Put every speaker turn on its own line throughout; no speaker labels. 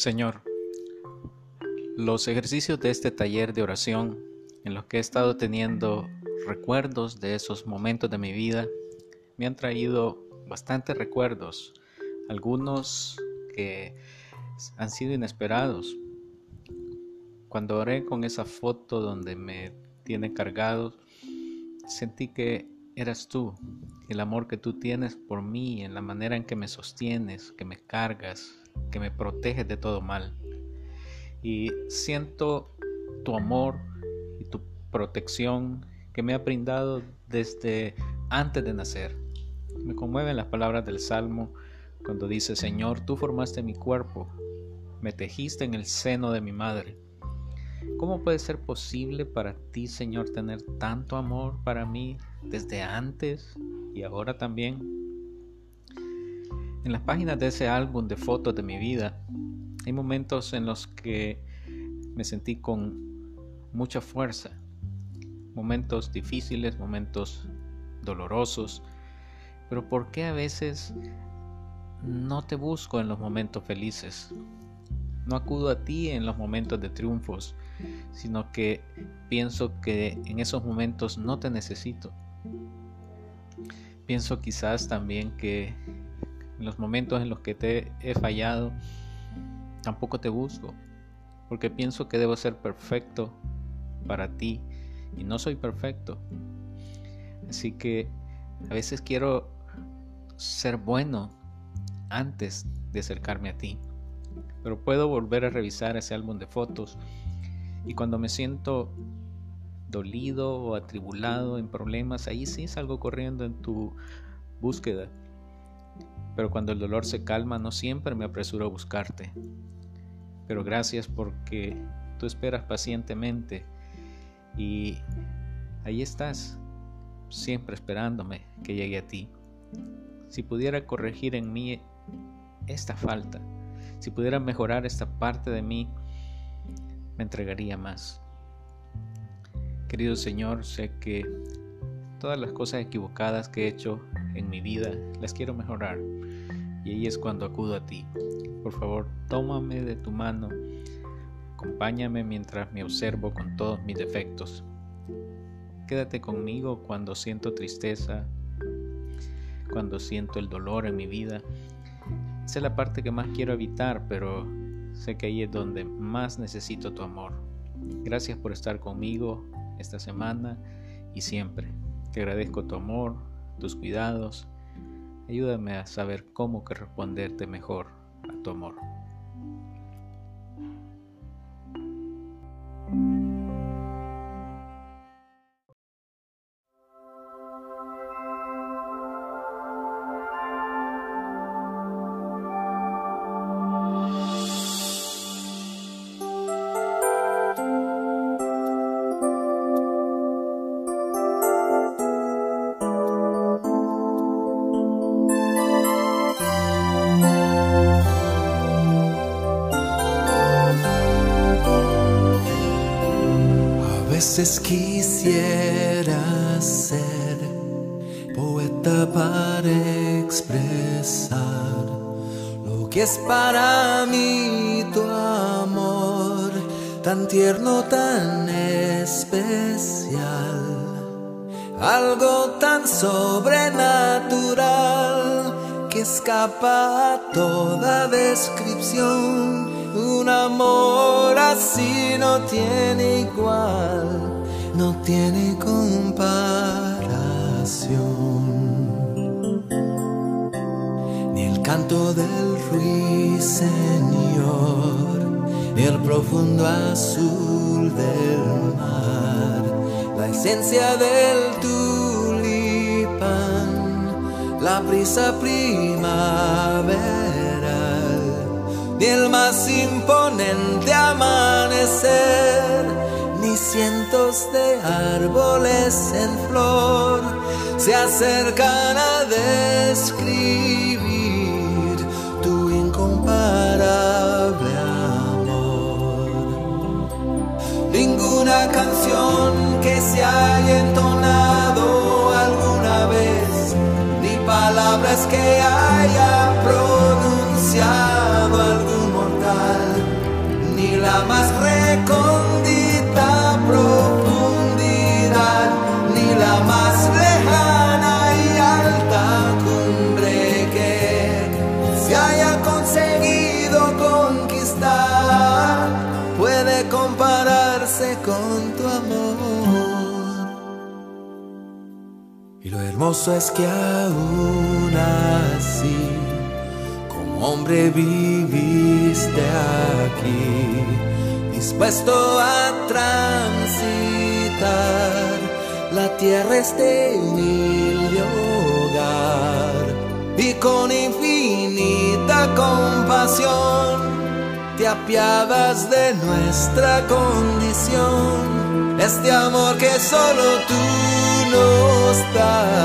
Señor, los ejercicios de este taller de oración en los que he estado teniendo recuerdos de esos momentos de mi vida me han traído bastantes recuerdos, algunos que han sido inesperados. Cuando oré con esa foto donde me tiene cargado, sentí que eras tú, el amor que tú tienes por mí, en la manera en que me sostienes, que me cargas, que me proteges de todo mal. Y siento tu amor y tu protección que me ha brindado desde antes de nacer. Me conmueven las palabras del Salmo cuando dice, Señor, tú formaste mi cuerpo, me tejiste en el seno de mi madre. ¿Cómo puede ser posible para ti, Señor, tener tanto amor para mí desde antes y ahora también? En las páginas de ese álbum de fotos de mi vida hay momentos en los que me sentí con mucha fuerza, momentos difíciles, momentos dolorosos, pero ¿por qué a veces no te busco en los momentos felices? No acudo a ti en los momentos de triunfos, sino que pienso que en esos momentos no te necesito. Pienso quizás también que en los momentos en los que te he fallado, tampoco te busco, porque pienso que debo ser perfecto para ti y no soy perfecto. Así que a veces quiero ser bueno antes de acercarme a ti, pero puedo volver a revisar ese álbum de fotos y cuando me siento dolido o atribulado en problemas, ahí sí salgo corriendo en tu búsqueda pero cuando el dolor se calma no siempre me apresuro a buscarte. Pero gracias porque tú esperas pacientemente y ahí estás, siempre esperándome que llegue a ti. Si pudiera corregir en mí esta falta, si pudiera mejorar esta parte de mí, me entregaría más. Querido Señor, sé que todas las cosas equivocadas que he hecho en mi vida las quiero mejorar y ahí es cuando acudo a ti. Por favor, tómame de tu mano, acompáñame mientras me observo con todos mis defectos. Quédate conmigo cuando siento tristeza, cuando siento el dolor en mi vida. Esa es la parte que más quiero evitar, pero sé que ahí es donde más necesito tu amor. Gracias por estar conmigo esta semana y siempre. Te agradezco tu amor, tus cuidados Ayúdame a saber cómo que responderte mejor a tu amor.
Quisiera ser poeta para expresar lo que es para mí tu amor, tan tierno, tan especial, algo tan sobrenatural que escapa a toda descripción un amor así no tiene igual, no tiene comparación. Ni el canto del ruiseñor, ni el profundo azul del mar, la esencia del tulipán, la brisa primavera ni el más imponente amanecer, ni cientos de árboles en flor se acercan a describir tu incomparable amor. Ninguna canción que se haya entonado alguna vez, ni palabras que haya pronunciado algún mortal la más recondita profundidad, ni la más lejana y alta cumbre que se haya conseguido conquistar puede compararse con tu amor. Y lo hermoso es que aún así hombre viviste aquí, dispuesto a transitar. La tierra este humilde hogar y con infinita compasión te apiadas de nuestra condición, este amor que solo tú nos das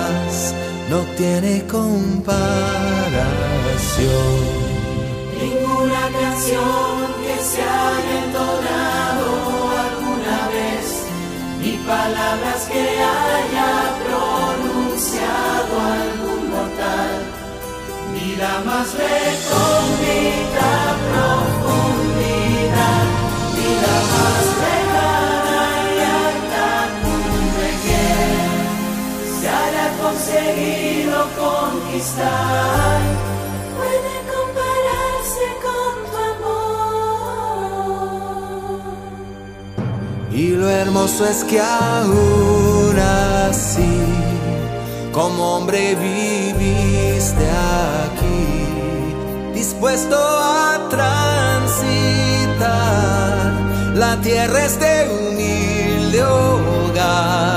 no tiene comparación.
Ninguna canción que se haya entonado alguna vez, ni palabras que haya pronunciado algún mortal, ni la más recóndita conseguido conquistar. Puede compararse con tu amor.
Y lo hermoso es que aún así, como hombre viviste aquí, dispuesto a transitar. La tierra este humilde hogar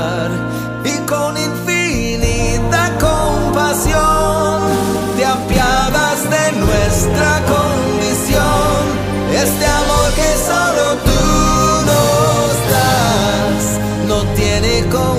go